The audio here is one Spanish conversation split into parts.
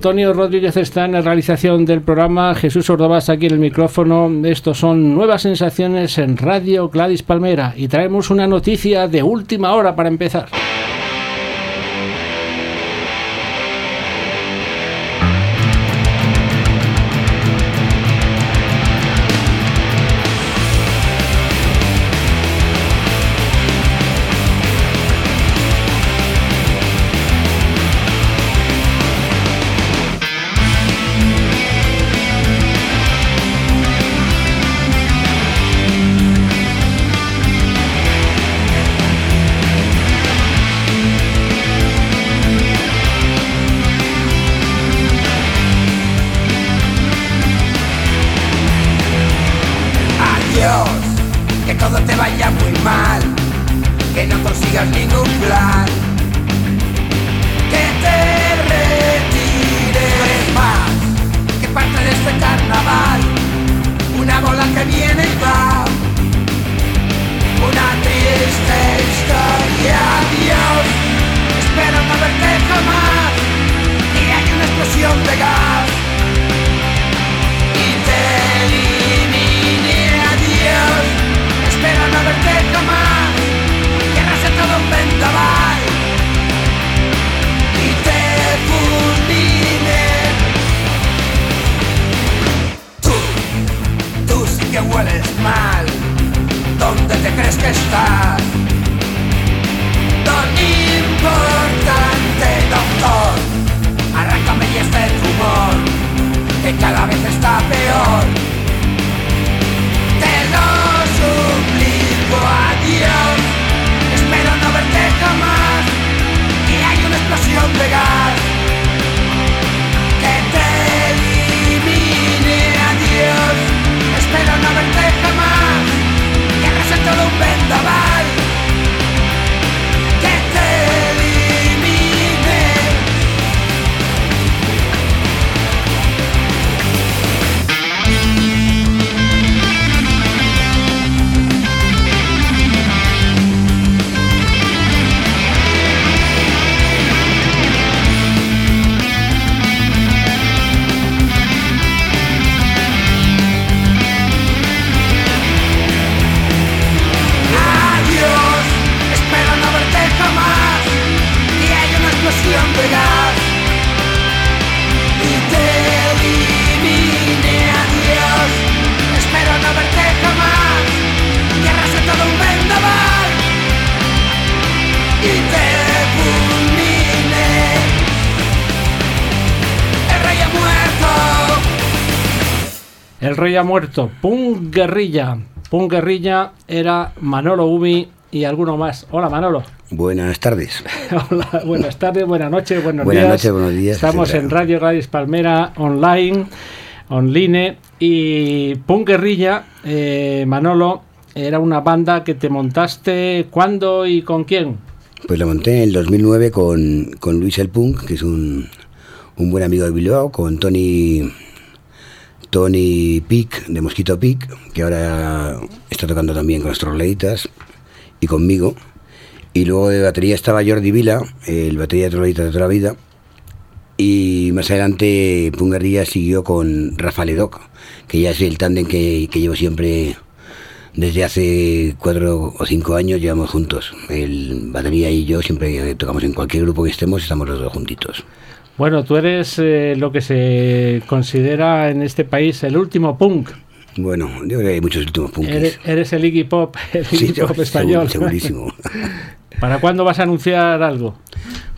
Antonio Rodríguez está en la realización del programa, Jesús Ordovás aquí en el micrófono. Estos son nuevas sensaciones en Radio Gladys Palmera y traemos una noticia de última hora para empezar. Muerto. Punk Guerrilla. Punk Guerrilla era Manolo Ubi y alguno más. Hola Manolo. Buenas tardes. Hola, buenas tardes, buenas noches, buenos buenas días. Noches, buenos días. Estamos en Radio Gladys Palmera online, online y Punk Guerrilla, eh, Manolo, era una banda que te montaste cuándo y con quién. Pues la monté en el 2009 con, con Luis El Punk, que es un, un buen amigo de Bilbao, con Tony Tony Pic, de Mosquito Pic, que ahora está tocando también con Astroladitas y conmigo. Y luego de batería estaba Jordi Vila, el batería de Troladitas de toda la vida. Y más adelante Pungarría siguió con Rafa Ledoc, que ya es el tándem que, que llevo siempre desde hace cuatro o cinco años llevamos juntos. El batería y yo siempre tocamos en cualquier grupo que estemos, estamos los dos juntitos. Bueno, tú eres eh, lo que se considera en este país el último punk. Bueno, yo creo que hay muchos últimos punks. Eres, eres, el Iggy Pop, el Iggy sí, Pop español. Segurísimo. ¿Para cuándo vas a anunciar algo?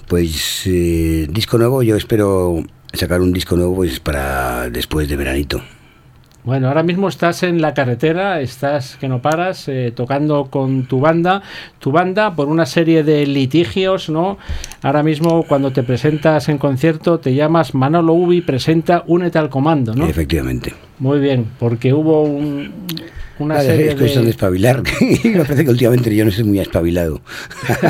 Pues eh, disco nuevo, yo espero sacar un disco nuevo pues para después de veranito. Bueno, ahora mismo estás en la carretera, estás que no paras, eh, tocando con tu banda. Tu banda, por una serie de litigios, ¿no? Ahora mismo, cuando te presentas en concierto, te llamas Manolo Ubi, presenta Únete al Comando, ¿no? Efectivamente. Muy bien, porque hubo un, una serie es cuestión de, de... espabilar. Me parece que últimamente yo no soy muy espabilado.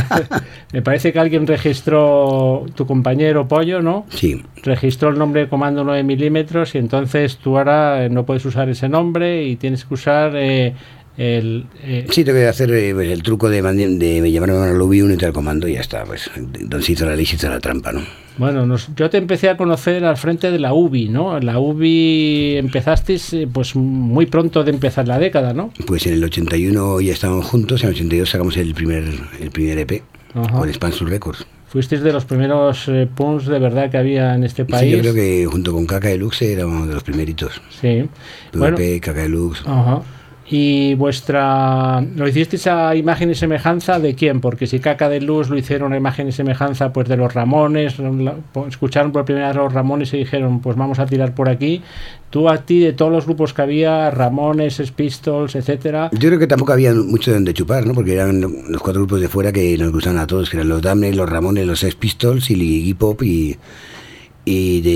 Me parece que alguien registró, tu compañero Pollo, ¿no? Sí. Registró el nombre de comando 9 milímetros y entonces tú ahora eh, no puedes usar ese nombre y tienes que usar eh, el... eh, Sí, tengo que hacer eh, pues, el truco de, de llamarme Manolo Ubi, únete al comando y ya está. Pues, se hizo la ley, se hizo la trampa, ¿no? Bueno, nos- yo te empecé a conocer al frente de la UBI, ¿no? La UBI empezasteis eh, pues muy pronto de empezar la década, ¿no? Pues en el 81 ya estábamos juntos, en el 82 sacamos el primer, el primer EP Ajá. con Expansus Records. Fuisteis de los primeros eh, punks de verdad que había en este Sí, país. yo creo que junto con Caca Deluxe éramos de los primeritos. Sí. PVP, Bueno, Caca Deluxe. ajá. Y vuestra... ¿Lo hicisteis a imagen y semejanza de quién? Porque si Caca de Luz lo hicieron a imagen y semejanza pues de los Ramones, po- escucharon por primera vez a los Ramones y dijeron pues vamos a tirar por aquí. Tú a ti de todos los grupos que había, Ramones, Pistols, etcétera, Yo creo que tampoco había mucho de donde chupar, ¿no? Porque eran los cuatro grupos de fuera que nos gustaban a todos, que eran los Damned, los Ramones, los Sex Pistols y Iggy Pop y, y, de,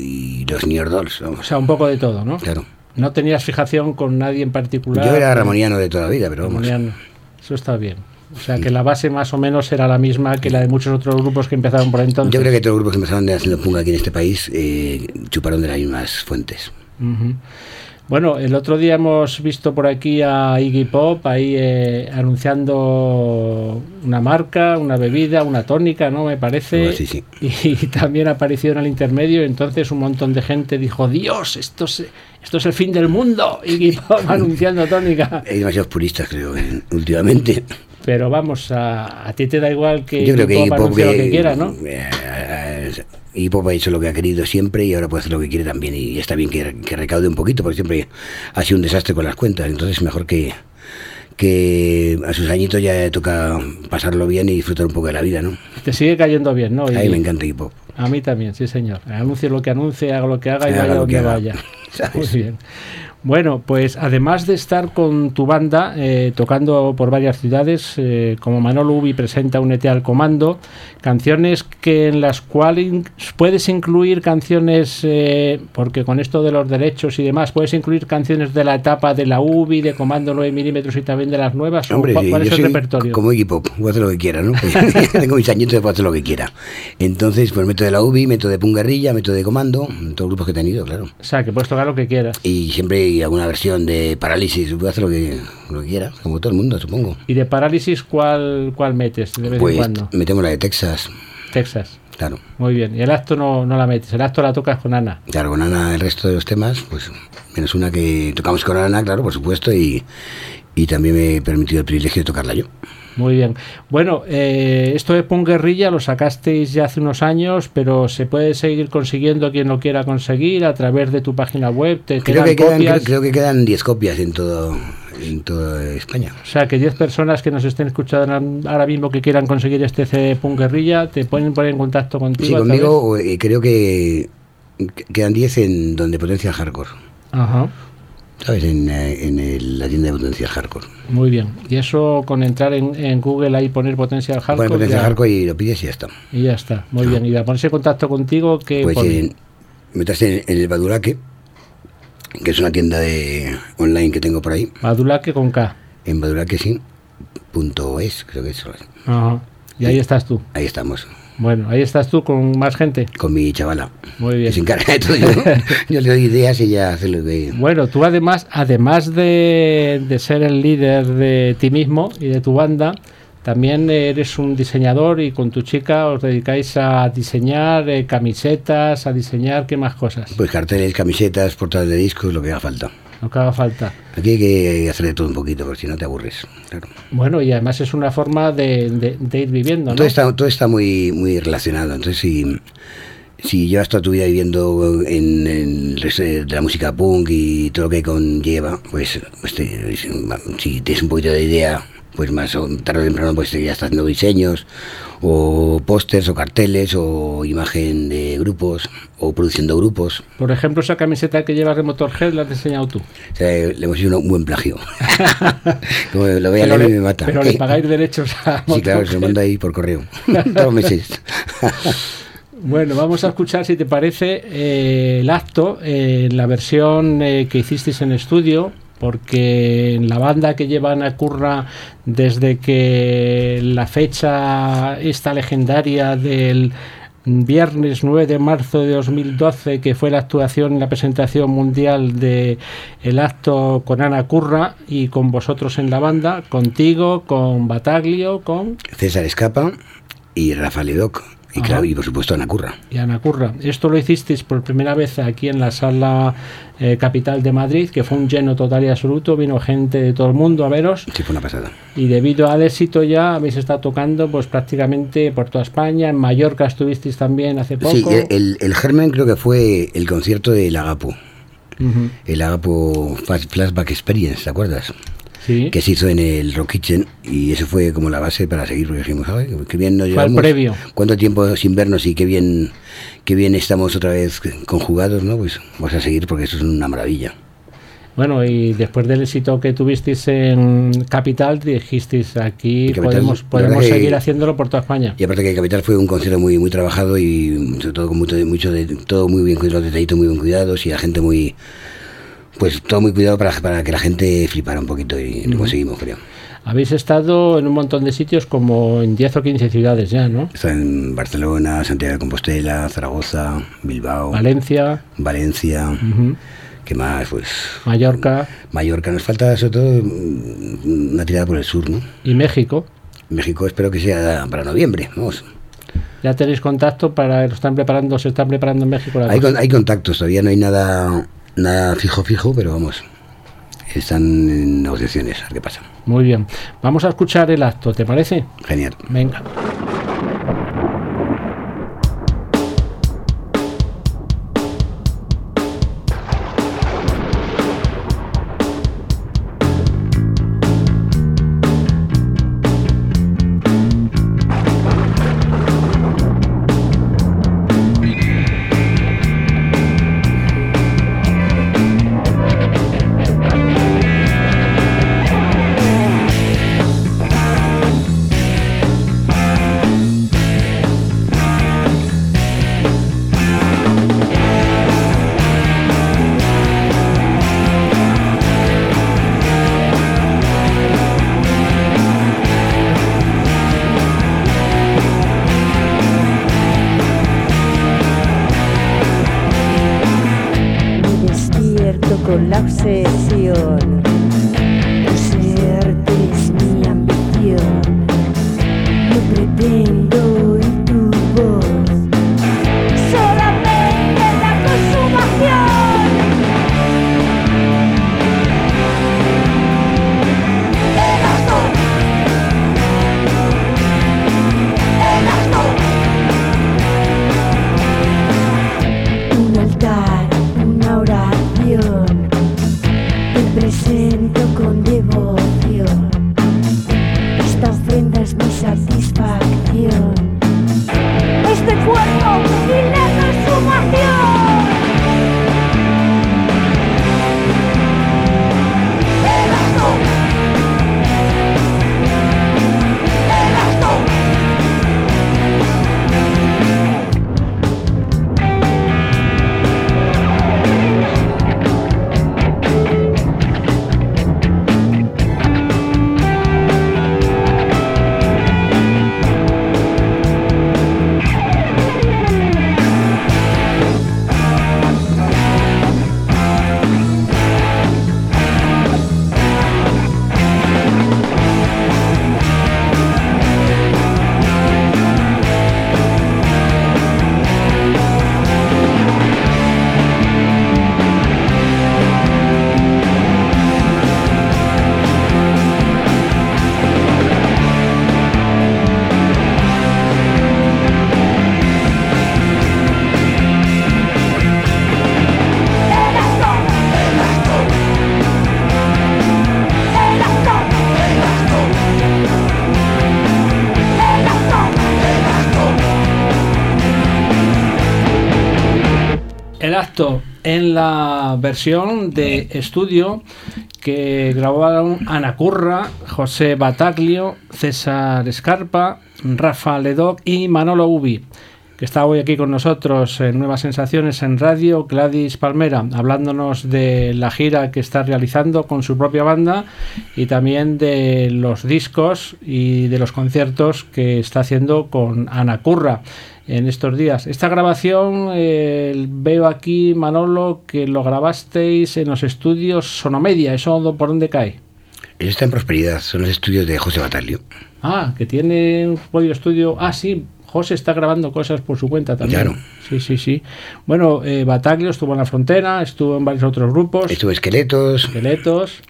y los New York Dolls, o sea, un poco de todo, ¿no? Claro. No tenías fijación con nadie en particular. Yo era ramoniano de toda la vida, pero vamos. Ramoniano. Eso está bien. O sea, que la base más o menos era la misma que la de muchos otros grupos que empezaron por entonces. Yo creo que todos los grupos que empezaron haciendo punk aquí en este país eh, chuparon de las mismas fuentes. Bueno, el otro día hemos visto por aquí a Iggy Pop ahí eh, anunciando una marca, una bebida, una tónica, ¿no? Me parece. Oh, sí, sí. Y, también apareció en el intermedio. Entonces un montón de gente dijo: Dios, esto es, esto es el fin del mundo. Iggy Pop anunciando tónica. Hay demasiados puristas, creo, en- últimamente. Pero vamos, a, a ti te da igual que Yo creo que Iggy Iggy Pop Pop, anuncie lo que- que quiera, ¿no? eh, eh, Iggy Pop ha hecho lo que ha querido siempre y ahora puede hacer lo que quiere también. Y está bien que, que recaude un poquito, porque siempre ha sido un desastre con las cuentas. Entonces, mejor que, que a sus añitos ya toca pasarlo bien y disfrutar un poco de la vida, ¿no? Te sigue cayendo bien, ¿no? A mí me encanta Iggy Pop. A mí también, sí, señor. Anuncie lo que anuncie, haga lo que haga y Haga vaya lo que donde haga. vaya. ¿Sabes? Muy bien. Bueno, pues además de estar con tu banda eh, tocando por varias ciudades, eh, como Manolo Ubi presenta Únete al Comando, canciones que en las cuales puedes incluir canciones, eh, porque con esto de los derechos y demás, puedes incluir canciones de la etapa de la Ubi, de Comando 9 milímetros y también de las nuevas. ¿o Hombre, cuál, cuál es el repertorio? como Iggy Pop, puedo hacer lo que quiera, ¿no? Pues, tengo mis añitos, puedo hacer lo que quiera. Entonces, pues meto de la UBI, meto de Pungarrilla, meto de Comando, todos los grupos que he tenido, claro. O sea, que puedes tocar lo que quieras. Y siempre hay alguna versión de Parálisis, puedo hacer lo que, lo que quiera, como todo el mundo, supongo. ¿Y de parálisis cuál, cuál metes de vez Pues en cuando? metemos la de Texas, Texas. claro. Muy bien. Y el acto no, no la metes. El acto la tocas con Ana. Claro, con Ana el resto de los temas, pues menos una que tocamos con Ana, claro, por supuesto, y, y también me he permitido el privilegio de tocarla yo. Muy bien. Bueno, eh, esto de Punk Guerrilla lo sacasteis ya hace unos años, pero se puede seguir consiguiendo quien lo quiera conseguir a través de tu página web. Te Creo quedan que, quedan, copias. creo, creo que quedan 10 copias en todo en toda España. O sea, que 10 personas que nos estén escuchando ahora mismo que quieran conseguir este CD Punk Guerrilla, te pueden poner en contacto contigo. Sí, conmigo eh, creo que que- quedan 10 en donde potencia hardcore. Ajá. ¿Sabes? En, eh, en el- la tienda de potencial hardcore. Muy bien. Y eso con entrar en, en Google ahí poner Potencial Hardcore. Pones potencial ya- hardcore y lo pides y ya está. Y ya está. Muy bien. Y para ponerse en contacto contigo, que Pues eh, metas en, en el Badulaque, que es una tienda de online que tengo por ahí, Badulaque con K. en badulaque sí, punto es, creo que es. Ajá. Y ahí estás tú. Ahí estamos, Bueno, ahí estás tú con más gente. con mi chavala. Muy Que bien. se encarga de todo. Yo, yo le doy ideas y ella hace lo que... Bueno, tú además, además de, de ser el líder de ti mismo y de tu banda, también eres un diseñador y con tu chica os dedicáis a diseñar eh, camisetas, a diseñar qué más cosas. Pues carteles, camisetas, portadas de discos, lo que haga falta. Lo que haga falta. Aquí hay que hacer de todo un poquito, porque si no te aburres. Claro. Bueno, y además es una forma de, de- de ir viviendo, ¿no? Todo está, todo está muy, muy relacionado. Entonces, si, si llevas toda tu vida viviendo en, en de la música punk y todo lo que conlleva, pues, pues te- si tienes un poquito de idea, pues más o tarde o temprano pues ya estás haciendo diseños, o pósters, o carteles, o imagen de grupos, o produciendo grupos. Por ejemplo, esa camiseta que llevas de Motorhead la has diseñado tú. O sea, le hemos hecho un buen plagio. Como lo vea Pero leer me mata. pero le pagáis derechos a Sí, claro, se Motorhead. lo manda ahí por correo. Todos meses. Bueno, vamos a escuchar, si te parece, eh, el acto en la versión eh, que hicisteis en estudio, porque en la banda que lleva Ana Curra desde que la fecha esta legendaria del viernes 9 de marzo de 2012, que fue la actuación la presentación mundial de el acto con Ana Curra y con vosotros en la banda, contigo, con Bataglio, con César Escapa y Rafael Ledoc. Y, Ajá. claro, y por supuesto Ana Curra. y Ana Curra. Esto lo hicisteis por primera vez aquí en la sala eh, capital de Madrid, que fue un lleno total y absoluto. Vino gente de todo el mundo a veros Sí, fue una pasada. y debido al éxito ya habéis estado tocando pues prácticamente por toda España. En Mallorca estuvisteis también hace poco. Sí, el, el, germen creo que fue el concierto del Agapo. El Agapo Flash- Flashback Experience, ¿te acuerdas? Sí, Que se hizo en el Rock Kitchen y eso fue como la base para seguir, porque dijimos, "Ay, qué bien nos llevamos. previo. Cuánto tiempo sin vernos y qué bien, qué bien estamos otra vez conjugados, ¿no? Pues vamos a seguir porque eso es una maravilla. Bueno, y después del éxito que tuvisteis en Capital, dijisteis aquí Capital, podemos, podemos que- seguir haciéndolo por toda España. Y aparte que Capital fue un concierto muy muy trabajado y sobre todo con mucho, de- mucho de todo muy bien cuidado, los detallitos muy bien cuidados y la gente muy pues todo muy cuidado para, para que la gente flipara un poquito y lo conseguimos, creo. Habéis estado en un montón de sitios como en 10 o 15 ciudades ya, ¿no? Está en Barcelona, Santiago de Compostela, Zaragoza, Bilbao, Valencia, Valencia, ¿qué más? Pues Mallorca Mallorca. Nos falta sobre todo una tirada por el sur, ¿no? y México. México espero que sea para noviembre, vamos. Ya tenéis contacto para lo están preparando, se están preparando en México la Hay, con- hay contactos, todavía no hay nada nada fijo fijo, pero vamos. Están en negociaciones, a ver qué pasa. Muy bien. Vamos a escuchar el acto, ¿te parece? Genial. Venga. La versión de estudio que grabaron Ana Curra, José Bataglio, César Escarpa, Rafa Ledoc y Manolo Ubi que está hoy aquí con nosotros en Nuevas Sensaciones en Radio, Gladys Palmera, hablándonos de la gira que está realizando con su propia banda y también de los discos y de los conciertos que está haciendo con Ana Curra en estos días. Esta grabación eh, veo aquí, Manolo, que lo grabasteis en los estudios Sonomedia. ¿Eso por dónde cae? Eso está en Prosperidad, son los estudios de José Batalio. Ah, que tiene un pollo estudio. Ah, sí, José está grabando cosas por su cuenta también. Claro. Sí, sí, sí. Bueno, eh, Bataglio estuvo en la frontera, estuvo en varios otros grupos. Estuvo Esqueletos. Esqueletos.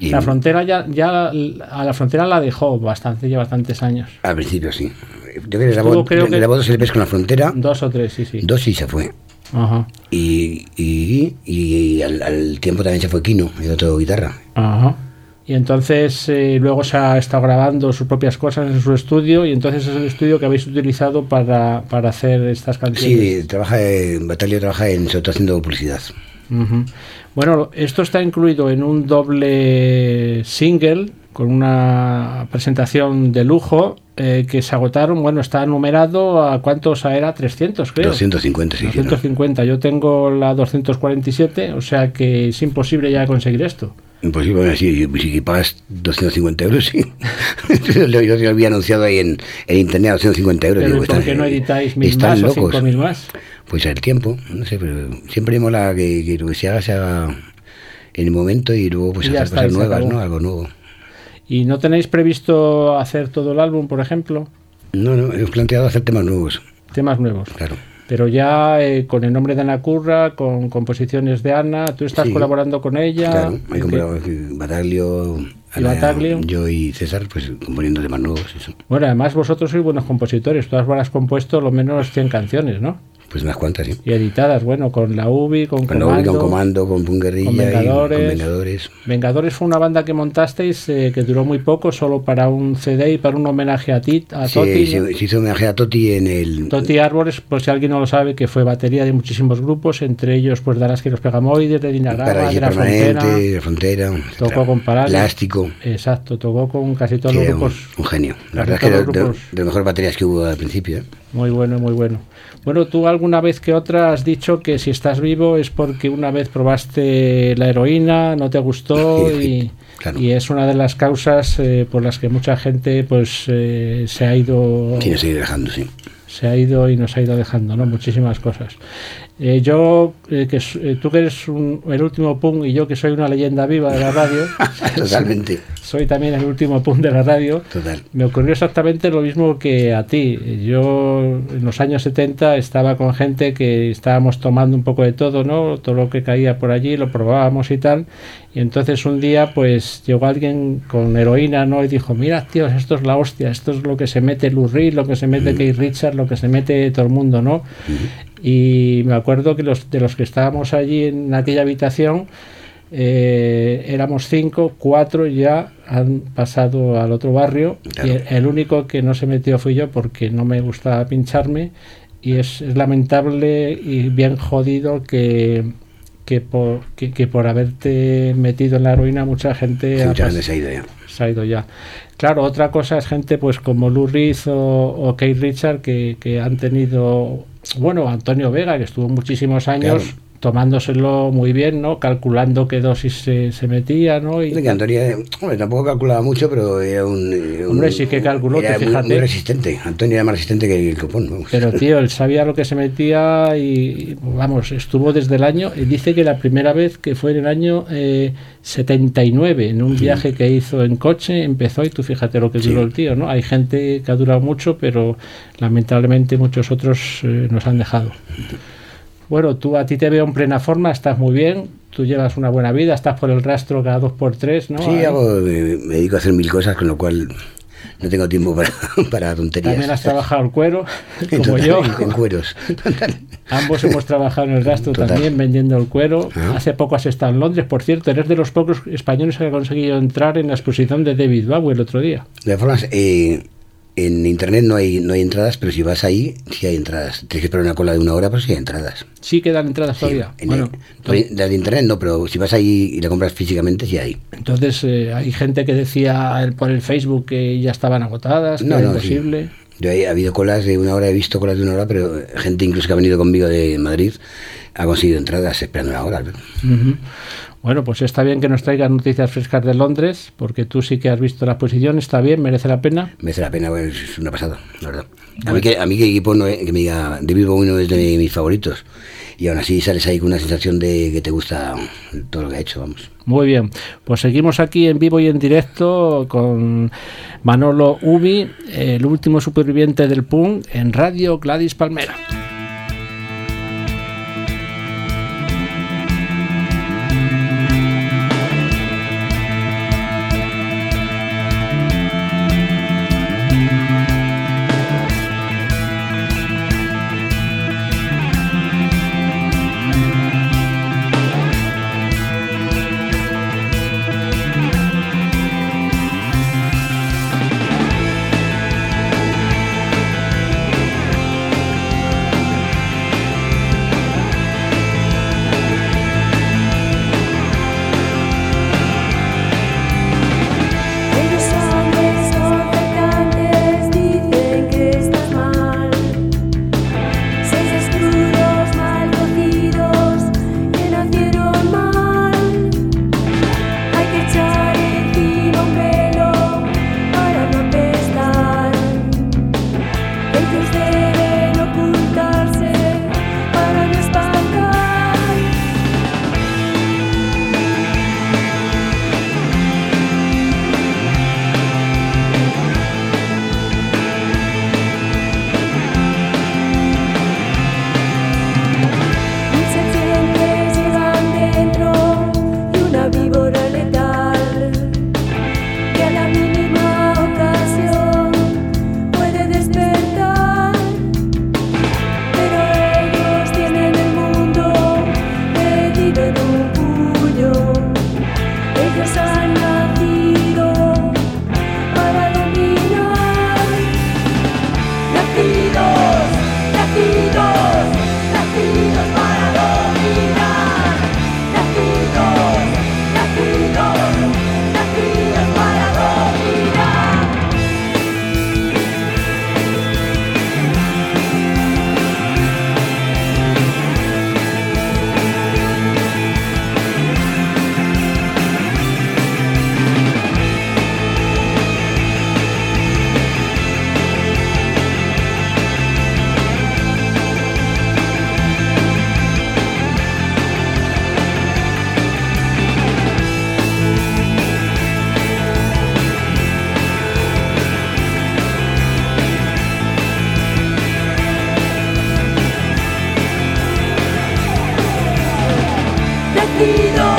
y La frontera ya, ya a la frontera la dejó bastante, ya bastantes años. Al principio sí. Yo creo que Estuvo, grabó, creo que- grabó dos LPs con la frontera, Dos o tres, sí, sí. dos y se fue. Ajá. Y, y, y al, al tiempo también se fue Kino, el otro guitarra. Ajá. Y entonces eh, luego se ha estado grabando sus propias cosas en su estudio y entonces es el estudio que habéis utilizado para, para hacer estas canciones. Sí, trabaja en, Batalio trabaja en, sobre todo haciendo publicidad. Ujú. Bueno, esto está incluido en un doble single con una presentación de lujo eh, que se agotaron. Bueno, está numerado a cuántos era 300, creo. 250, sí. sí, ¿no? 250. Yo tengo la 247, o sea que es imposible ya conseguir esto. Imposible, bueno, sí, si pagas 250 euros, sí. yo, yo lo había anunciado ahí en, en internet a 250 euros. Pero digo, ¿y por qué están- no editáis mil están más o locos. cinco mil más? Pues el tiempo, no sé, pero siempre mola que, que lo que se haga se haga en el momento y luego pues Y hacer está, cosas se nuevas. ¿no? Algo nuevo. ¿Y no tenéis previsto hacer todo el álbum, por ejemplo? No, no, hemos planteado hacer temas nuevos, Temas nuevos. claro. Pero ya eh, con el nombre de Ana Curra, con composiciones de Ana, tú estás Sí. colaborando con ella. Claro, hay ¿En como ¿Y yo y César, pues componiendo temas nuevos, eso. Bueno, además vosotros sois buenos compositores, tú has compuesto lo menos 100 canciones, ¿no? Pues unas cuantas, sí. Y editadas, bueno, con la UBI, con Con la Comando. con Comando, con Punk Guerrilla con y Vengadores. con Vengadores. Vengadores fue una banda que montasteis eh, que duró muy poco, solo para un CD y para un homenaje a ti, a Sí, Toti. se, se hizo homenaje a Toti en el... Toti Árboles, por si alguien no lo sabe, que fue batería de muchísimos grupos, entre ellos pues Daraski y los Pegamoides, de Dinagrama, Paraíso de la Frontera. de la Frontera, Tocó etcétera. con Parales. Plástico. Exacto, tocó con casi todos Sí, los un, grupos. un genio. La Casi verdad es que todos de, de- de baterías que hubo al principio. ¿eh? Muy bueno, muy bueno. Bueno, tú alguna vez que otra has dicho que si estás vivo es porque una vez probaste la heroína, no te gustó y, Claro. y es una de las causas eh, por las que mucha gente pues eh, se ha ido Sí, nos sigue dejando, sí. Se ha ido y nos ha ido dejando, ¿no? Muchísimas cosas. Eh, yo, eh, que eh, tú que eres un- el último punk y yo que soy una leyenda viva de la radio, Totalmente. Soy también el último punk de la radio, Total. me ocurrió exactamente lo mismo que a ti. Yo en los años 70 estaba con gente que estábamos tomando un poco de todo, ¿no? Todo lo que caía por allí, lo probábamos y tal. Y entonces un día pues llegó alguien con heroína, ¿no? Y dijo, mira, tíos, esto es la hostia, esto es lo que se mete Lou Reed, lo que se mete Keith Richards, lo que se mete todo el mundo, ¿no? Y me acuerdo que los de los que estábamos allí en aquella habitación, eh, éramos cinco, cuatro ya han pasado al otro barrio Claro. y el, el único que no se metió fui yo porque no me gustaba pincharme y es, es lamentable y bien jodido que, que, por, que, que por haberte metido en la heroína mucha gente ha se ha ido ya. se ha ido ya. Claro, otra cosa es gente pues como Lou Reed o, o Keith Richard que, que han tenido, bueno, Antonio Vega, que estuvo muchísimos años Claro. Tomándoselo muy bien, ¿no? Calculando qué dosis se, se metía, ¿no? Y, que Antonio, eh, hombre, tampoco calculaba mucho, pero era un. era un- Hombre, sí que calculó, era muy- fíjate. Muy resistente. Antonio era más resistente que el copón. vamos. Pero tío, él sabía lo que se metía y, vamos, estuvo desde el año, y dice que la primera vez que fue en el año eh, 79, en un viaje que hizo en coche, empezó y tú fíjate lo que Sí. duró el tío, ¿no? Hay gente que ha durado mucho, pero lamentablemente muchos otros eh, nos han dejado. Bueno, tú a ti te veo en plena forma, estás muy bien, tú llevas una buena vida, estás por el rastro cada dos por tres, ¿no? Sí, Ahí. hago, me, me dedico a hacer mil cosas, con lo cual no tengo tiempo para, para tonterías. También has trabajado el cuero, como Total, yo. En cueros. Ambos hemos trabajado en el rastro Total. también vendiendo el cuero. Ah. Hace poco has estado en Londres, por cierto, eres de los pocos españoles que ha conseguido entrar en la exposición de David Bowie el otro día. De formas, eh, en internet no hay no hay entradas, pero si vas ahí, sí hay entradas. Tienes que esperar una cola de una hora, pero sí hay entradas. Sí quedan entradas Sí, todavía. en bueno, el- todavía- las de internet no, pero si vas ahí y la compras físicamente, sí hay. entonces eh, hay gente que decía por el Facebook que ya estaban agotadas, que No, era no, sí. imposible. Yo he, ha habido colas de una hora, he visto colas de una hora, pero gente incluso que ha venido conmigo de Madrid ha conseguido entradas esperando una hora. Ujú. Bueno, pues está bien que nos traigas noticias frescas de Londres, porque tú sí que has visto la exposición, está bien, merece la pena. Merece la pena, bueno, es una pasada, la verdad. A mí que, a mí que equipo no es- que me diga, David Bowie no es de mis favoritos. Y aún así sales ahí con una sensación de que te gusta todo lo que ha hecho, vamos. Muy bien, pues seguimos aquí en vivo y en directo con Manolo Ubi, el último superviviente del punk, en Radio Gladys Palmera. olvidó.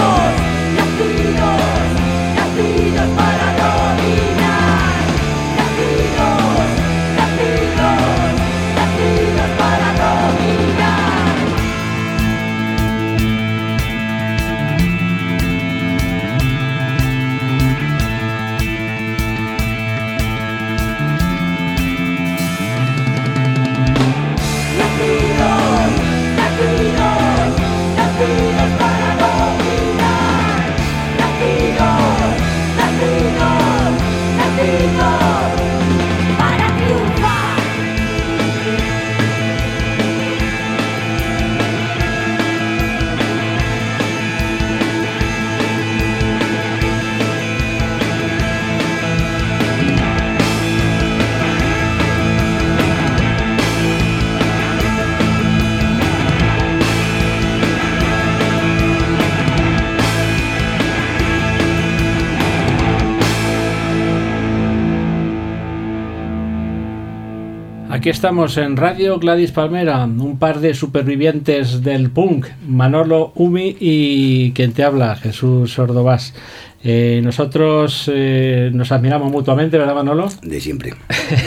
Aquí estamos en Radio Gladys Palmera, un par de supervivientes del punk, Manolo Umi y quien te habla, Jesús Ordovás. Eh, nosotros eh, nos admiramos mutuamente, ¿verdad Manolo? De siempre.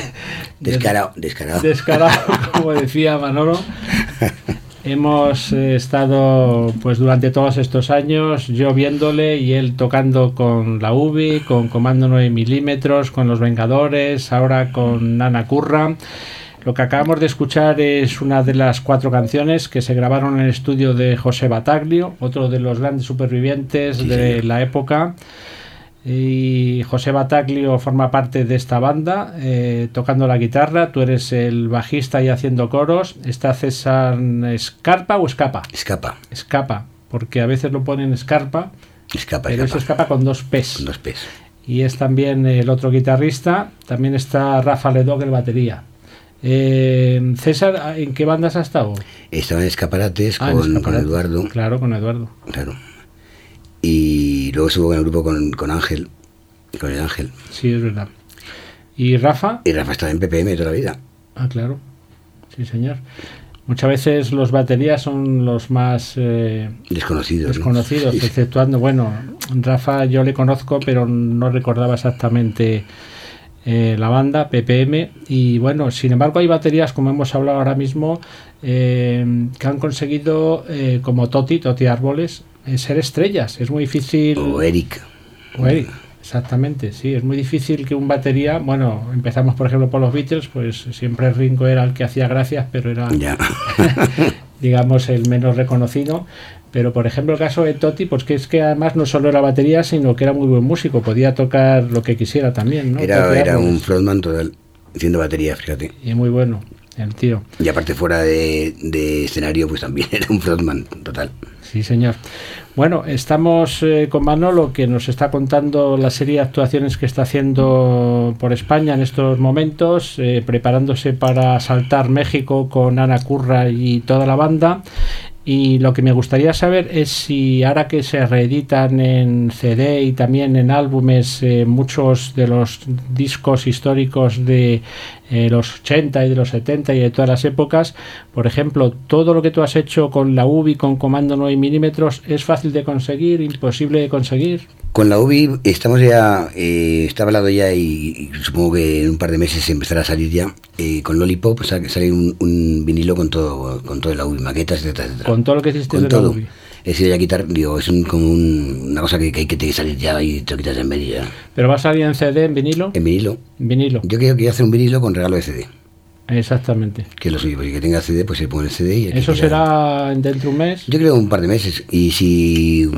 Descarado, descarado. Descarado, como decía Manolo. hemos eh, estado pues durante todos estos años yo viéndole y él tocando con la UBI, con Comando 9 milímetros, con los Vengadores, ahora con Nana Curra. Lo que acabamos de escuchar es una de las cuatro canciones que se grabaron en el estudio de José Bataglio, otro de los grandes supervivientes Sí, de señor. la época. Y José Bataglio forma parte de esta banda, eh, tocando la guitarra. Tú eres el bajista y haciendo coros. Está César Escarpa o Escapa. Escapa, Escapa, porque a veces lo ponen Escarpa, escapa, pero es escapa. Escapa con dos P's. Con dos P's. Y es también el otro guitarrista. También está Rafa Ledoc, el batería. Eh, César, ¿en qué bandas ha estado? Estaba en escaparates Ah, en con. Eduardo, Claro, con Eduardo. claro. Y luego estuvo en el grupo con, con Ángel, con el Ángel. Sí, es verdad. ¿Y Rafa? Y Rafa estaba en PPM toda la vida. Ah, claro. Sí, señor. Muchas veces los baterías son los más eh, Desconocidos. ¿no? desconocidos, exceptuando, bueno, Rafa yo le conozco, pero no recordaba exactamente eh, la banda, PPM, y bueno, sin embargo hay baterías, como hemos hablado ahora mismo, eh, que han conseguido, eh, como Toti, Toti Árboles, eh, ser estrellas. Es muy difícil... O Eric. O Eric, exactamente, sí, es muy difícil que un batería, bueno, empezamos por ejemplo por los Beatles, pues siempre Ringo era el que hacía gracias, pero era, digamos, el menos reconocido. Pero por ejemplo el caso de Totti, pues que es que además no solo era batería, sino que era muy buen músico, podía tocar lo que quisiera también, ¿no? Era, un frontman total, haciendo batería, fíjate. Y muy bueno, el tío. Y aparte fuera de, de escenario, pues también era un frontman total. Sí, señor. Bueno, estamos eh, con Manolo que nos está contando la serie de actuaciones que está haciendo por España en estos momentos, eh, preparándose para saltar México con Ana Curra y toda la banda. Y lo que me gustaría saber es si ahora que se reeditan en CD y también en álbumes eh, muchos de los discos históricos de eh, los 80 y de los 70 y de todas las épocas, por ejemplo, todo lo que tú has hecho con la UBI, con comando 9 milímetros, ¿es fácil de conseguir, imposible de conseguir? Con la UBI estamos ya, eh, está hablado ya y, y supongo que en un par de meses empezará a salir ya. eh, con Lollipop sale, sale un, un vinilo con todo, con todo la UBI, maquetas, etcétera, etcétera. Con todo lo que hiciste Con de la todo. UBI. Es ir a quitar, digo, es un- como un- una cosa que, que hay que, salir ya y te lo quitas en medio ya. ¿Pero va a salir en CD, en vinilo? En vinilo. Vinilo, Yo creo que quiero hacer un vinilo con regalo de CD. Exactamente. Que es lo suyo, porque que tenga CD, pues se pone el CD y el que ¿Eso quiera- será dentro de un mes? Yo creo un par de meses. Y si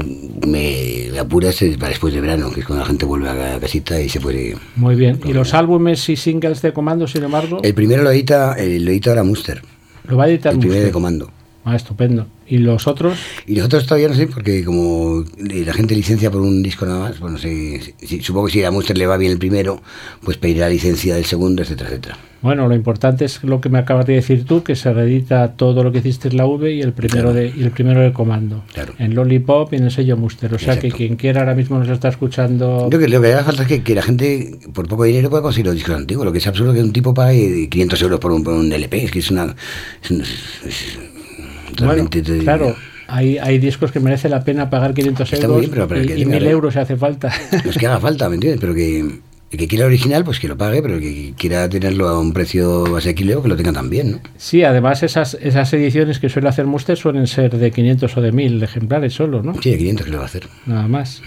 me apuras, es para después de verano, que es cuando la gente vuelve a la casita y se puede. Muy bien. ¿Y los álbumes y singles de comando, sin embargo? El primero lo edita, eh, lo edita ahora Muster, Lo va a editar el primero de comando. Ah, estupendo. ¿Y los otros? Y nosotros todavía no sé, porque como la gente licencia por un disco nada más, no sé, si- si- supongo que si a Muster le va bien el primero, pues pedirá licencia del segundo, etcétera, etcétera. Bueno, lo importante es lo que me acabas de decir tú, que se reedita todo lo que hiciste en la V y el primero Claro. de y el primero de comando. Claro. En Lollipop y en el sello Muster. O sea que quien quiera ahora mismo nos está escuchando. Yo que lo que haga falta es que, que la gente, por poco dinero, pueda conseguir los discos antiguos. Lo que es absurdo que un tipo pague 500 euros por un, por un LP. Es que es una. Es, un- es- Bueno, te- claro, hay, hay discos que merece la pena pagar 500 Está euros bien, pero y, y tenga- 1000 euros si hace falta. No es que haga falta, ¿me entiendes? Pero que el que quiera original, pues que lo pague, pero el que quiera tenerlo a un precio asequible, que lo tenga también, ¿no? sí, además esas, esas ediciones que suele hacer Muster suelen ser de 500 o de 1000 ejemplares solo, ¿no? Sí, de 500 que lo va a hacer. Nada más.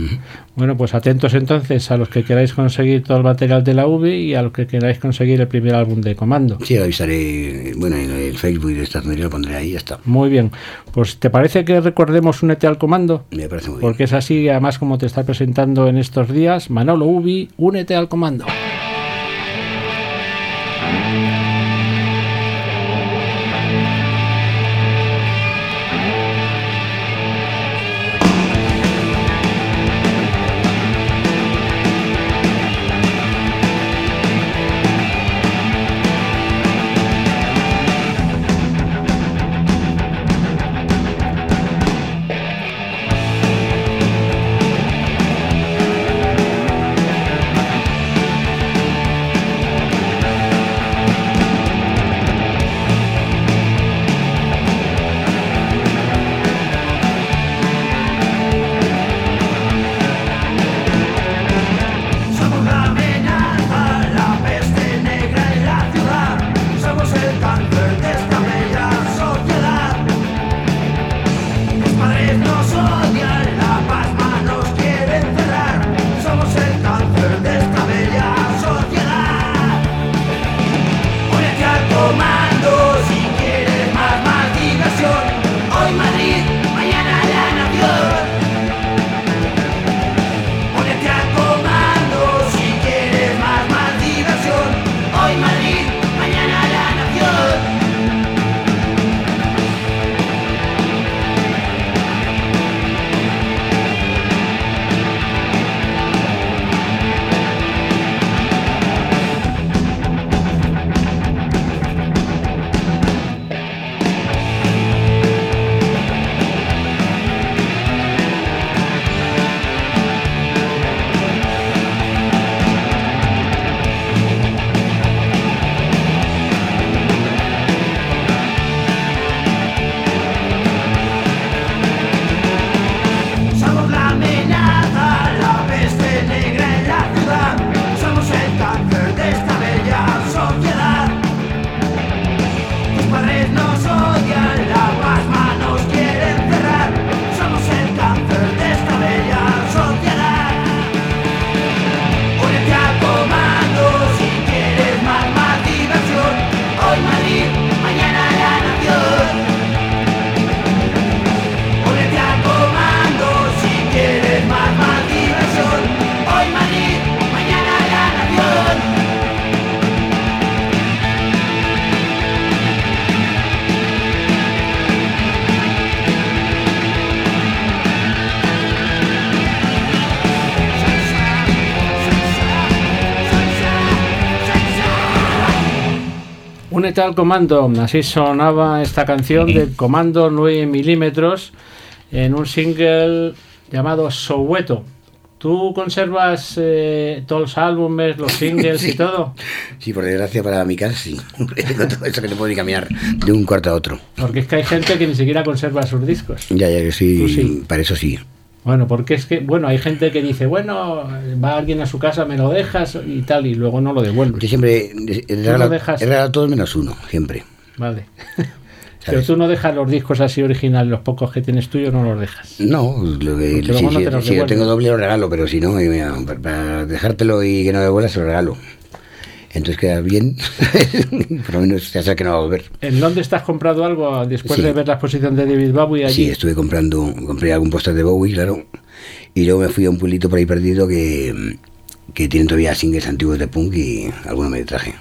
Bueno, pues atentos entonces a los que queráis conseguir todo el material de la V y a los que queráis conseguir el primer álbum de comando. Sí, lo avisaré, bueno, en el Facebook de esta tontería lo pondré ahí y ya está. Muy bien. Pues ¿te parece que recordemos Únete al comando? Me parece muy bien. Porque es así, además, como te está presentando en estos días, Manolo Ubi, Únete al comando. Únete al comando, así sonaba esta canción del comando 9 milímetros en un single llamado Soweto. ¿Tú conservas eh, todos los álbumes, los singles y todo? Sí, por desgracia para mi casa, sí. Tengo todo eso que no puedo ni caminar de un cuarto a otro. Porque es que hay gente que ni siquiera conserva sus discos. Ya, ya, que sí, sí. para eso sí. Bueno, porque es que, bueno, hay gente que dice, bueno, va alguien a su casa, me lo dejas y tal, y luego no lo devuelves. Yo siempre he regalado todos menos uno, siempre. Vale. Pero tú no dejas los discos así originales, los pocos que tienes tuyos no los dejas. No, lo que, Porque no te los si yo tengo doble lo regalo, pero si no, para, dejártelo y que no devuelvas, lo regalo. Entonces queda bien, por lo menos ya sabes que no va a volver. ¿En dónde estás comprado algo después Sí. de ver la exposición de David Bowie allí? Sí, estuve comprando, compré algún póster de Bowie, claro, y luego me fui a un pueblito por ahí perdido que, que tienen todavía singles antiguos de punk y alguno me traje.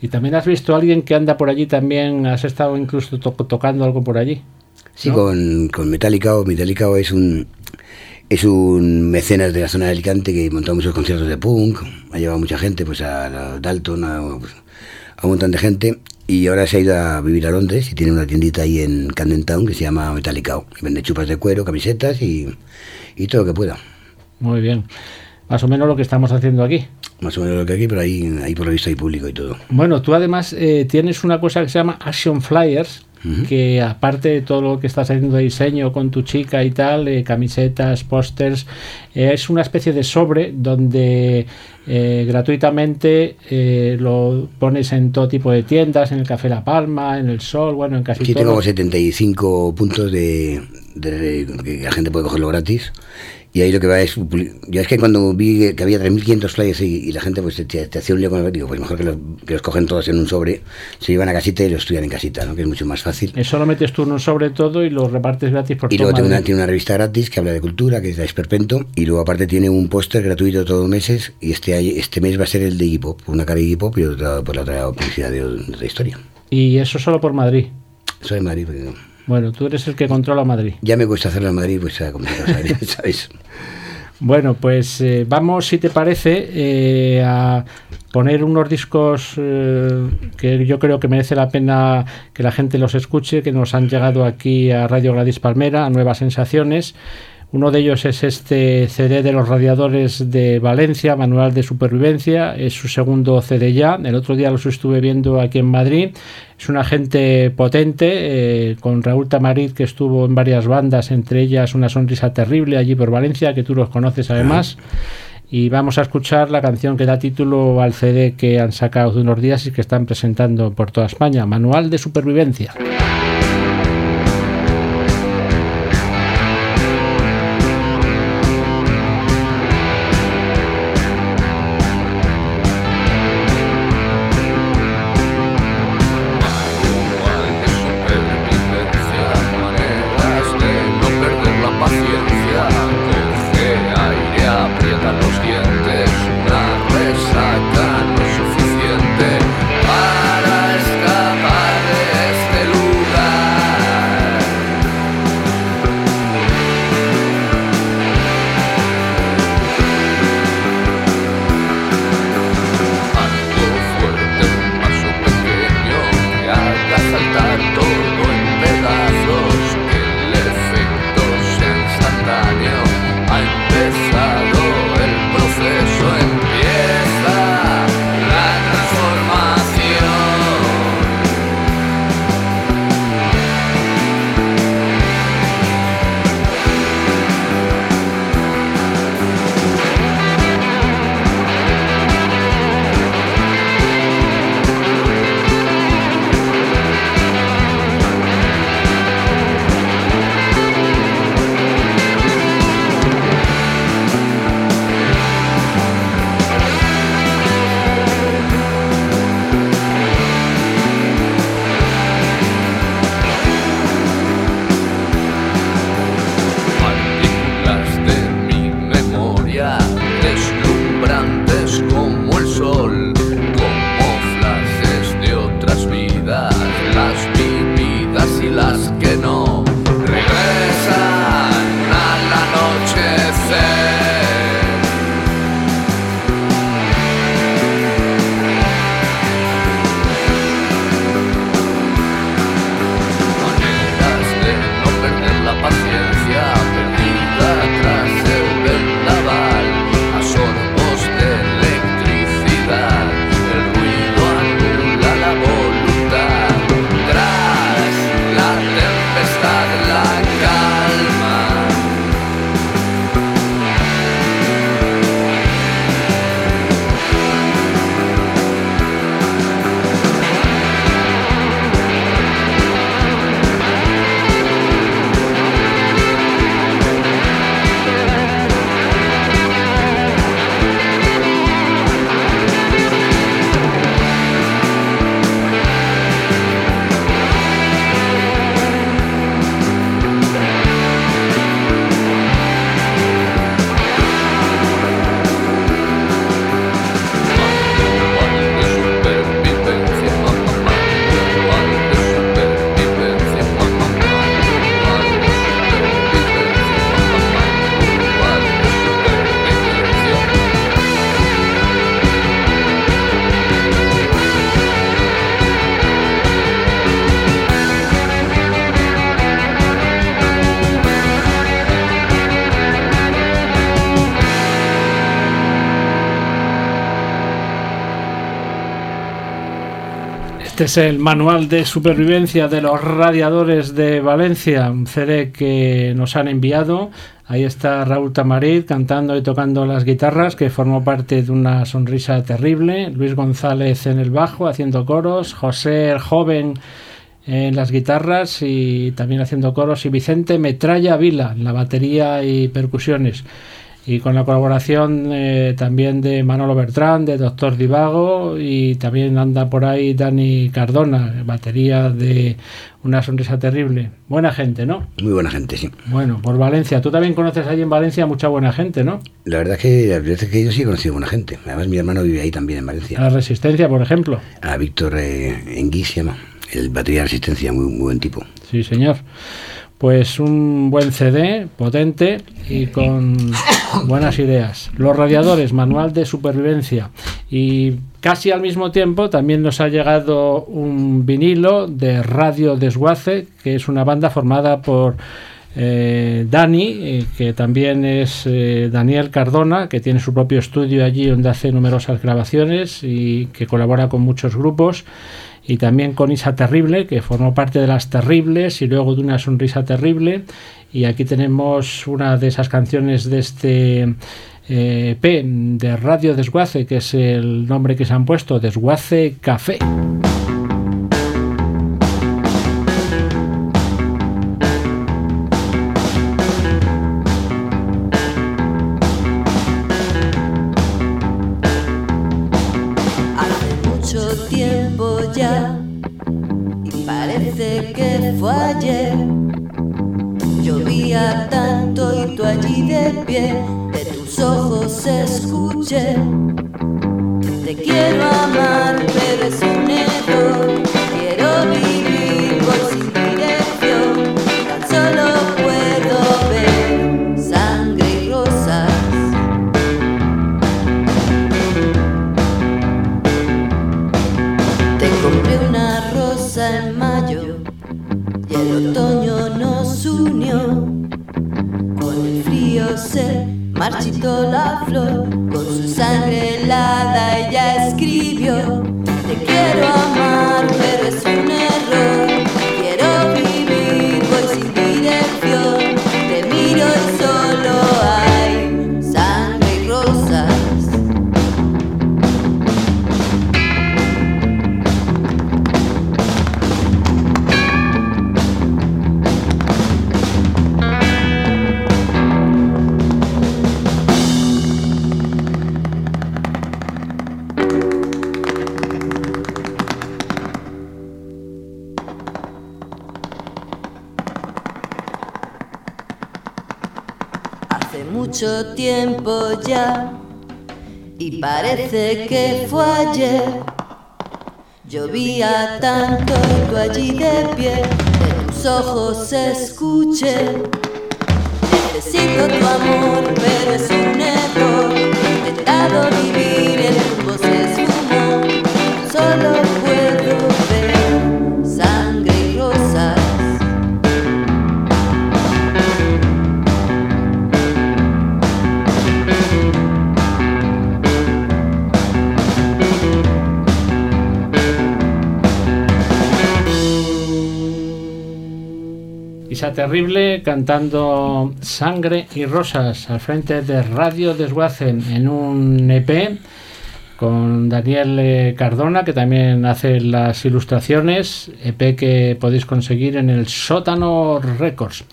¿Y también has visto a alguien que anda por allí también? ¿Has estado incluso to- tocando algo por allí? Sí, ¿No? con, con Metallica. Metallica es un es un mecenas de la zona de Alicante que montó muchos conciertos de punk, ha llevado mucha gente, pues a Dalton, a, pues, a un montón de gente, y ahora se ha ido a vivir a Londres y tiene una tiendita ahí en Camden Town que se llama Metallica. Y vende chupas de cuero, camisetas y, y todo lo que pueda. Muy bien. Más o menos lo que estamos haciendo aquí. Más o menos lo que aquí, pero ahí, ahí por lo visto hay público y todo. Bueno, tú además eh, tienes una cosa que se llama Action Flyers, Que aparte de todo lo que estás haciendo de diseño con tu chica y tal, eh, camisetas, pósters, eh, es una especie de sobre donde eh, gratuitamente eh, lo pones en todo tipo de tiendas, en el Café La Palma, en el Sol, bueno, en casi Sí, todo. tengo como 75 puntos de, de- que la gente puede cogerlo gratis. Y ahí lo que va es. Yo es que cuando vi que había 3.500 flyers y, y la gente pues te, te hacía un lío con el digo, pues mejor que los, que los cogen todos en un sobre, se llevan a casita y los estudian en casita, ¿no? que es mucho más fácil. Eso lo metes tú en un sobre todo y lo repartes gratis por Y luego tiene una, tiene una revista gratis que habla de cultura, que es la Esperpento, y luego aparte tiene un póster gratuito todos los meses, y este, este mes va a ser el de Iggy Pop, una cara de Iggy Pop y otra por la otra publicidad de, de otra historia. Y eso solo por Madrid. Soy de Madrid, porque Bueno, tú eres el que controla Madrid. ya me cuesta hacerlo en Madrid, pues complicado, ¿sabes? ¿sabes? Bueno, pues eh, vamos, si te parece, eh, a poner unos discos eh, que yo creo que merece la pena que la gente los escuche, que nos han llegado aquí a Radio Gladys Palmera, a Nuevas Sensaciones. Uno de ellos es este CD de los radiadores de Valencia, Manual de Supervivencia. Es su segundo CD ya. El otro día los estuve viendo aquí en Madrid. Es una gente potente, eh, con Raúl Tamarit, que estuvo en varias bandas, entre ellas Una Sonrisa Terrible, allí por Valencia, que tú los conoces además. Y vamos a escuchar la canción que da título al CD que han sacado hace unos días y que están presentando por toda España, Manual de Supervivencia. Este es el manual de supervivencia de los radiadores de Valencia, un CD que nos han enviado. Ahí está Raúl Tamarit cantando y tocando las guitarras, que formó parte de una sonrisa terrible. Luis González en el bajo, haciendo coros. José joven en las guitarras y también haciendo coros. Y Vicente Metralla Vila en la batería y percusiones y con la colaboración eh, también de Manolo Bertrán, de Doctor Divago y también anda por ahí Dani Cardona, batería de Una Sonrisa Terrible. Buena gente, ¿no? Muy buena gente, sí. Bueno, por Valencia. Tú también conoces ahí en Valencia mucha buena gente, ¿no? La verdad es que las veces que yo sí he conocido buena gente. Además, mi hermano vive ahí también en A Valencia. la Resistencia, por ejemplo. A Víctor eh, Enguí se llama. El batería de resistencia, muy, muy buen tipo. Sí, señor. Pues un buen CD, potente y con buenas ideas. Los radiadores, manual de supervivencia. Y casi al mismo tiempo también nos ha llegado un vinilo de Radio Desguace, que es una banda formada por eh, Dani, eh, que también es eh, Daniel Cardona, que tiene su propio estudio allí donde hace numerosas grabaciones y que colabora con muchos grupos y también con Isa Terrible, que formó parte de las Terribles y luego de una sonrisa terrible. Y aquí tenemos una de esas canciones de este eh, P de Radio Desguace, que es el nombre que se han puesto, Desguace Café. Escuché. Ella escribió: parece que fue ayer. Llovía tanto y tú allí de pie, de tus ojos escuché. Necesito tu amor, pero es un error. He intentado vivir, el Terrible cantando Sangre y Rosas al frente de Radio Desguace en un EP con Daniel eh, Cardona que también hace las ilustraciones, EP que podéis conseguir en el Sótano Records.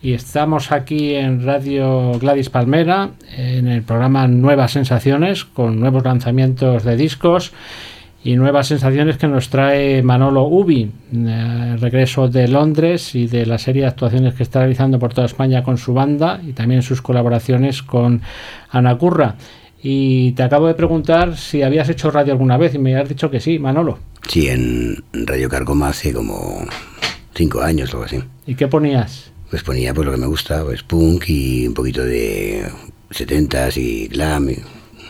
Y estamos aquí en Radio Gladys Palmera, en el programa Nuevas Sensaciones, con nuevos lanzamientos de discos y nuevas sensaciones que nos trae Manolo Ubi, eh, el regreso de Londres y de la serie de actuaciones que está realizando por toda España con su banda y también sus colaboraciones con Ana Curra. Y te acabo de preguntar si habías hecho radio alguna vez y me has dicho que sí, Manolo. Sí, en Radio Carcoma hace como cinco años o algo así. ¿Y qué ponías? Pues ponía pues lo que me gusta, pues punk y un poquito de 70s y glam, y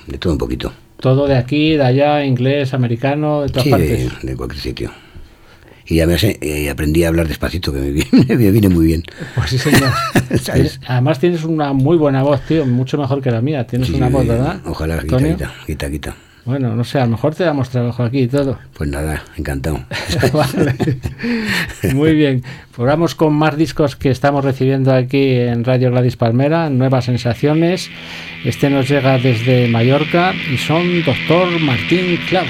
de todo un poquito. Todo de aquí, de allá, inglés, americano, de todas Sí, de, partes. de cualquier sitio. Y además eh, aprendí a hablar despacito, que me viene, me viene muy bien. Pues sí, señor. ¿Sabes? Además tienes una muy buena voz, tío, mucho mejor que la mía. Tienes Sí, una voz, eh, ¿verdad? Ojalá, quita, quita, quita, quita. Bueno, no sé, a lo mejor te damos trabajo aquí y todo. Pues nada, encantado. Vale. Muy bien. Pues vamos con más discos que estamos recibiendo aquí en Radio Gladys Palmera, Nuevas Sensaciones. Este nos llega desde Mallorca y son Doctor Martín Clavo.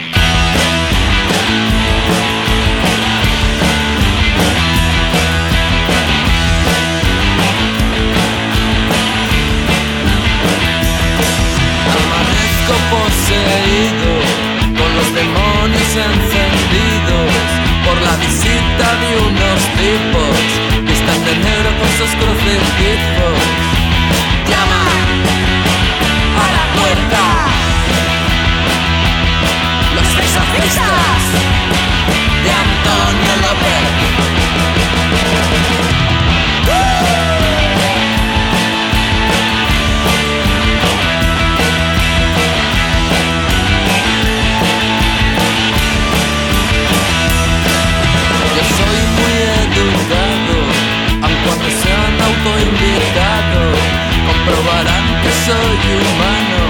Soy humano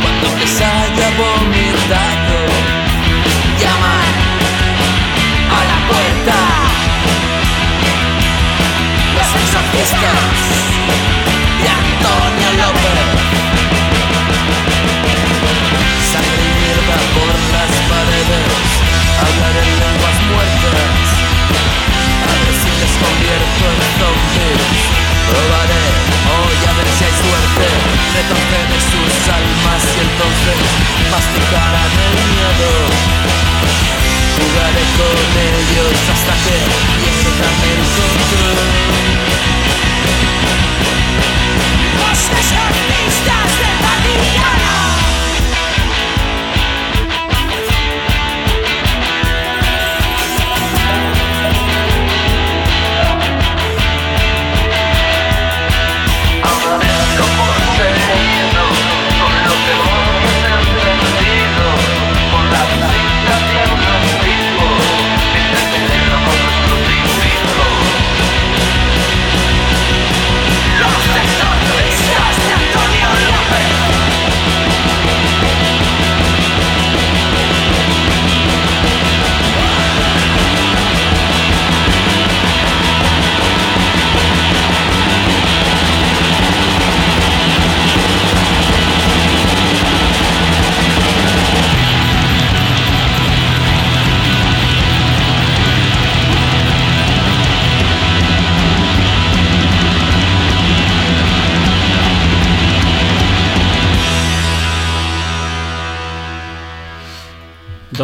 cuando les haya vomitado. Llaman a la puerta los exorcistas y entonces masticarán el miedo. Jugaré con ellos hasta que pierdan el control.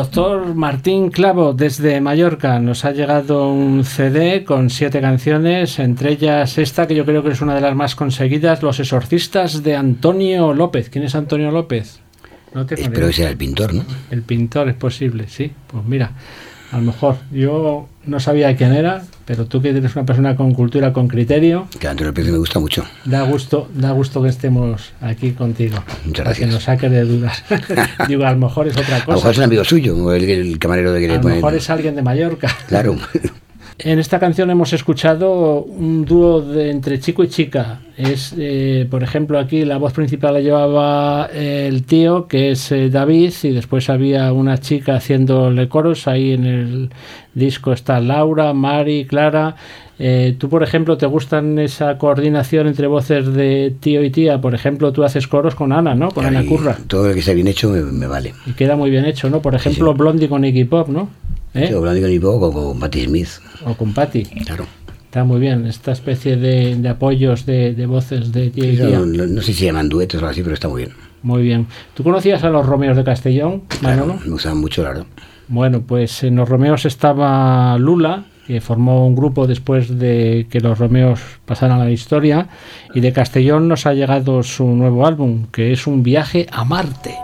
Doctor Martín Clavo desde Mallorca nos ha llegado un CD con siete canciones, entre ellas esta que yo creo que es una de las más conseguidas, Los Exorcistas de Antonio López. ¿Quién es Antonio López? No Espero que sea el pintor, ¿no? El pintor es posible, sí. Pues mira, a lo mejor yo no sabía quién era, pero tú que eres una persona con cultura, con criterio, Que Antonio López me gusta mucho. da gusto, da gusto que estemos aquí contigo. Muchas para que gracias. nos saques de dudas. Digo, a lo mejor es otra A lo mejor cosa. es un amigo suyo, el, el camarero de que A lo mejor es alguien de Mallorca. Claro. En esta canción hemos escuchado un dúo de entre chico y chica. Es, eh, por ejemplo, aquí la voz principal la llevaba el tío, que es eh, David, y después había una chica haciéndole coros. Ahí en el disco está Laura, Mari, Clara. Eh, tú, por ejemplo, ¿te gustan esa coordinación entre voces de tío y tía? Por ejemplo, tú haces coros con Ana, ¿no? Con Ana Curra. Todo lo que esté bien hecho me, me vale. Y queda muy bien hecho, ¿no? Por ejemplo, Blondie con Iggy Pop, ¿no? ¿Eh? Hablando con poco con, con Patti Smith. O con Patty. Claro. Está muy bien, esta especie de, de apoyos de, de voces de tía. no, no- no sé si llaman duetos o algo así, pero está muy bien. Muy bien. ¿Tú conocías a los Romeos de Castellón, Claro, Manolo? me gustaban mucho, la verdad. Bueno, pues en los Romeos estaba Lula, que formó un grupo después de que los Romeos pasaran a la historia, y de Castellón nos ha llegado su nuevo álbum, que es un viaje a Marte.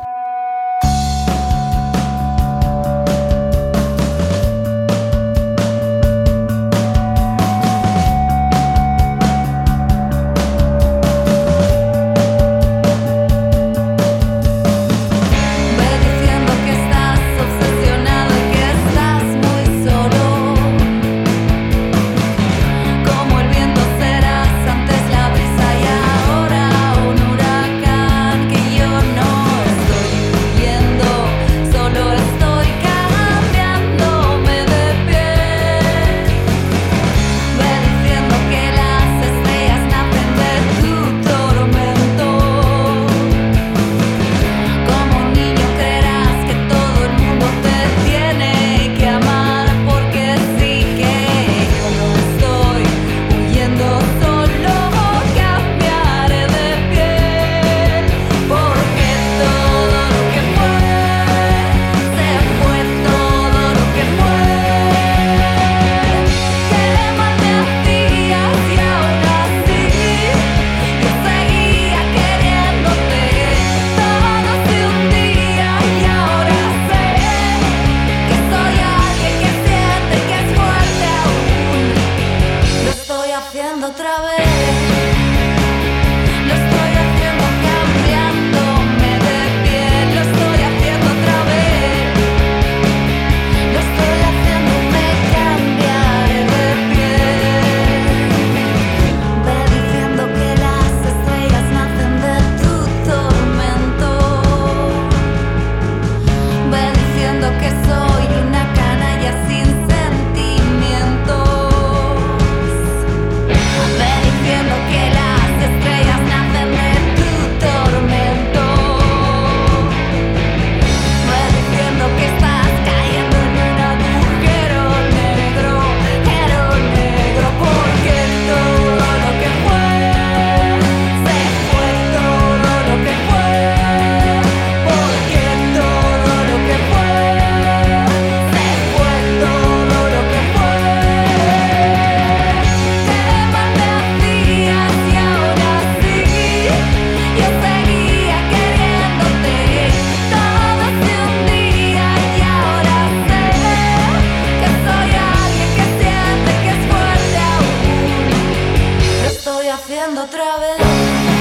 love.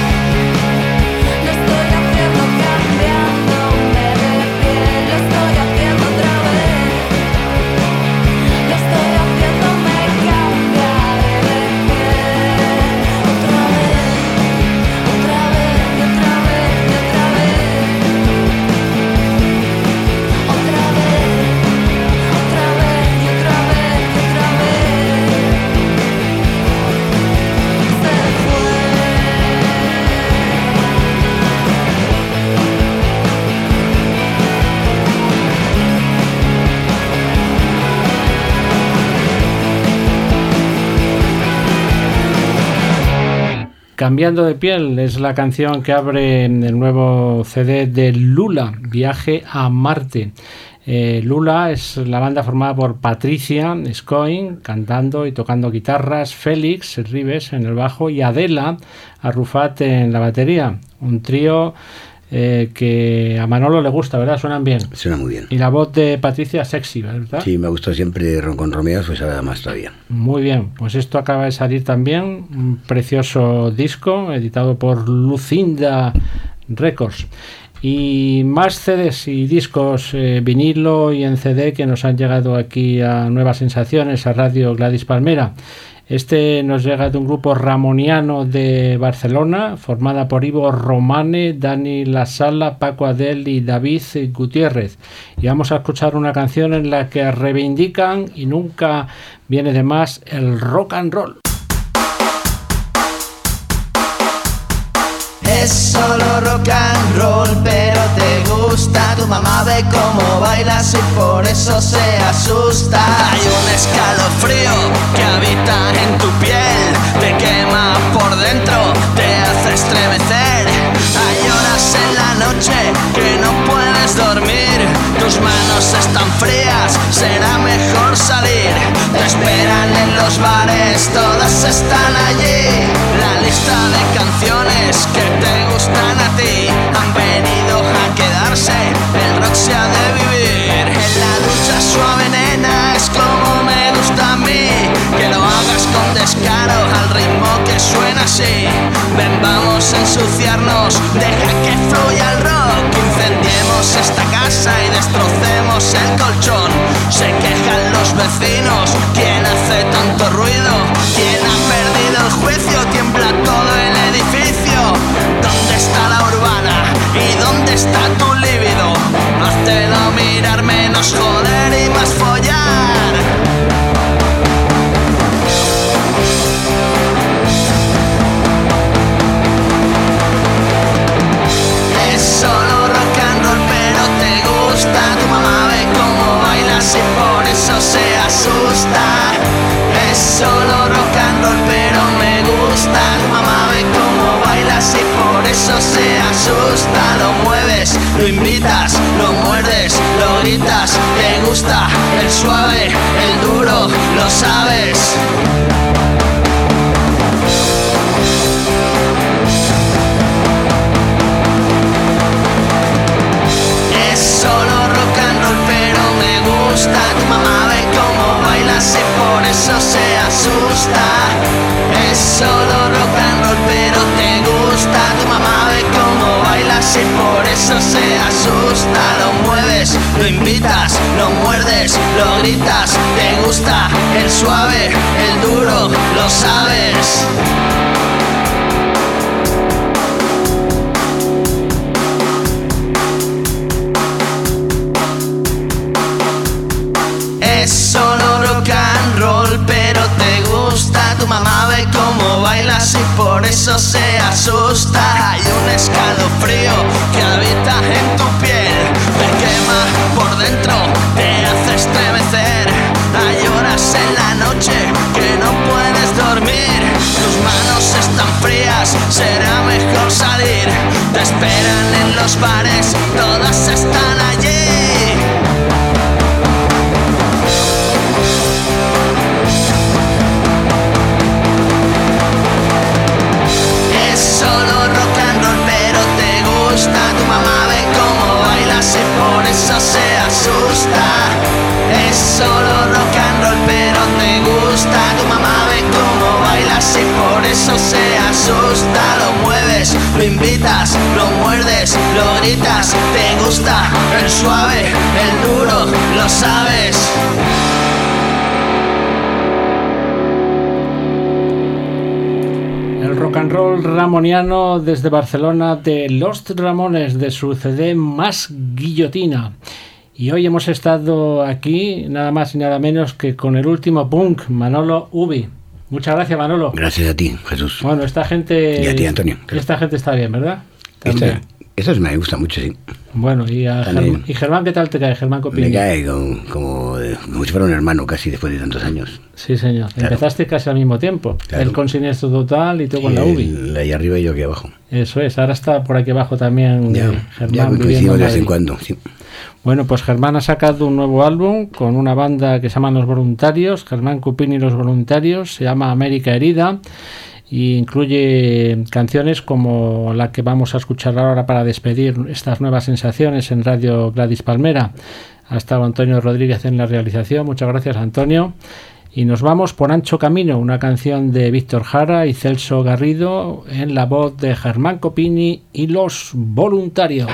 Cambiando de piel es la canción que abre el nuevo CD de Lula, Viaje a Marte. Eh, Lula es la banda formada por Patricia Scoin cantando y tocando guitarras, Félix Rives en el bajo y Adela Arrufat en la batería. Un trío eh, que a Manolo le gusta, ¿verdad? Suenan bien. Suena muy bien. Y la voz de Patricia sexy, ¿verdad? Sí, me gustó siempre Ron con Romeo, pues ahora más todavía. Muy bien, pues esto acaba de salir también, un precioso disco editado por Lucinda Records. Y más CDs y discos eh, vinilo y en CD que nos han llegado aquí a Nuevas Sensaciones, a Radio Gladys Palmera. Este nos llega de un grupo ramoniano de Barcelona, formada por Ivo Romane, Dani La Sala, Paco Adel y David Gutiérrez. Y vamos a escuchar una canción en la que reivindican y nunca viene de más el rock and roll. Es solo rock and roll, pero te gusta. Tu mamá ve cómo bailas y por eso se asusta. Hay un escalofrío que será mejor salir. Te esperan en los bares, todas están allí. La lista de canciones que te gustan a ti han venido a quedarse. El rock se ha de vivir en la ducha suave, nena. Es como me gusta a mí que lo hagas con descaro al ritmo que suena así. Ven, vamos a ensuciarnos, deja que fluya el rock. Esta casa y destrocemos el colchón. Se quejan los vecinos, ¿quién hace tanto ruido? ¿Quién ha perdido el juicio? Tiembla todo el edificio. ¿Dónde está la urbana? ¿Y dónde está tu líbido? Hazte mirar menos joder y más follar. Es solo rock and roll, pero me gusta. Mamá ve cómo bailas y por eso se asusta. Lo mueves, lo invitas, lo muerdes, lo gritas. Te gusta el suave, el duro, lo sabes. Y por eso se asusta. Es solo rock and roll, pero te gusta. Tu mamá ve cómo bailas y por eso se asusta. Lo mueves, lo invitas, lo muerdes, lo gritas. Te gusta el suave, el asusta. Hay un escalofrío que habita en tu piel, te quema por dentro, te hace estremecer. Hay horas en la noche que no puedes dormir, tus manos están frías, será mejor salir. Te esperan en los bares, todas están allí. Eso se asusta. Lo mueves, lo invitas, lo muerdes, lo gritas. Te gusta el suave, el duro, lo sabes. El rock and roll ramoniano desde Barcelona de Lost Ramones de su CD Más Guillotina. Y hoy hemos estado aquí nada más y nada menos que con el último punk, Manolo Ubi. Muchas gracias, Manolo. Gracias a ti, Jesús. Bueno, esta gente. Y a ti, Antonio. Esta gente está bien, ¿verdad? Esta- eso me gusta mucho, sí. Bueno, y, a. Germán, ¿y Germán qué tal te cae? Germán, ¿qué Me cae como, como, como si fuera un hermano casi después de tantos años. Sí, señor. Claro. Empezaste casi al mismo tiempo. Claro. Él con Siniestro Total y tú con la UBI. ahí arriba y yo aquí abajo. Eso es. Ahora está por aquí abajo también Ya, eh, ya Germán coincidimos en de vez en cuando. sí. Bueno, pues Germán ha sacado un nuevo álbum con una banda que se llama Los Voluntarios, Germán Cupini y Los Voluntarios, se llama América Herida y incluye canciones como la que vamos a escuchar ahora para despedir estas nuevas sensaciones en Radio Gladys Palmera. Ha estado Antonio Rodríguez en la realización, muchas gracias Antonio. Y nos vamos por Ancho Camino, una canción de Víctor Jara y Celso Garrido en la voz de Germán Copini y Los Voluntarios.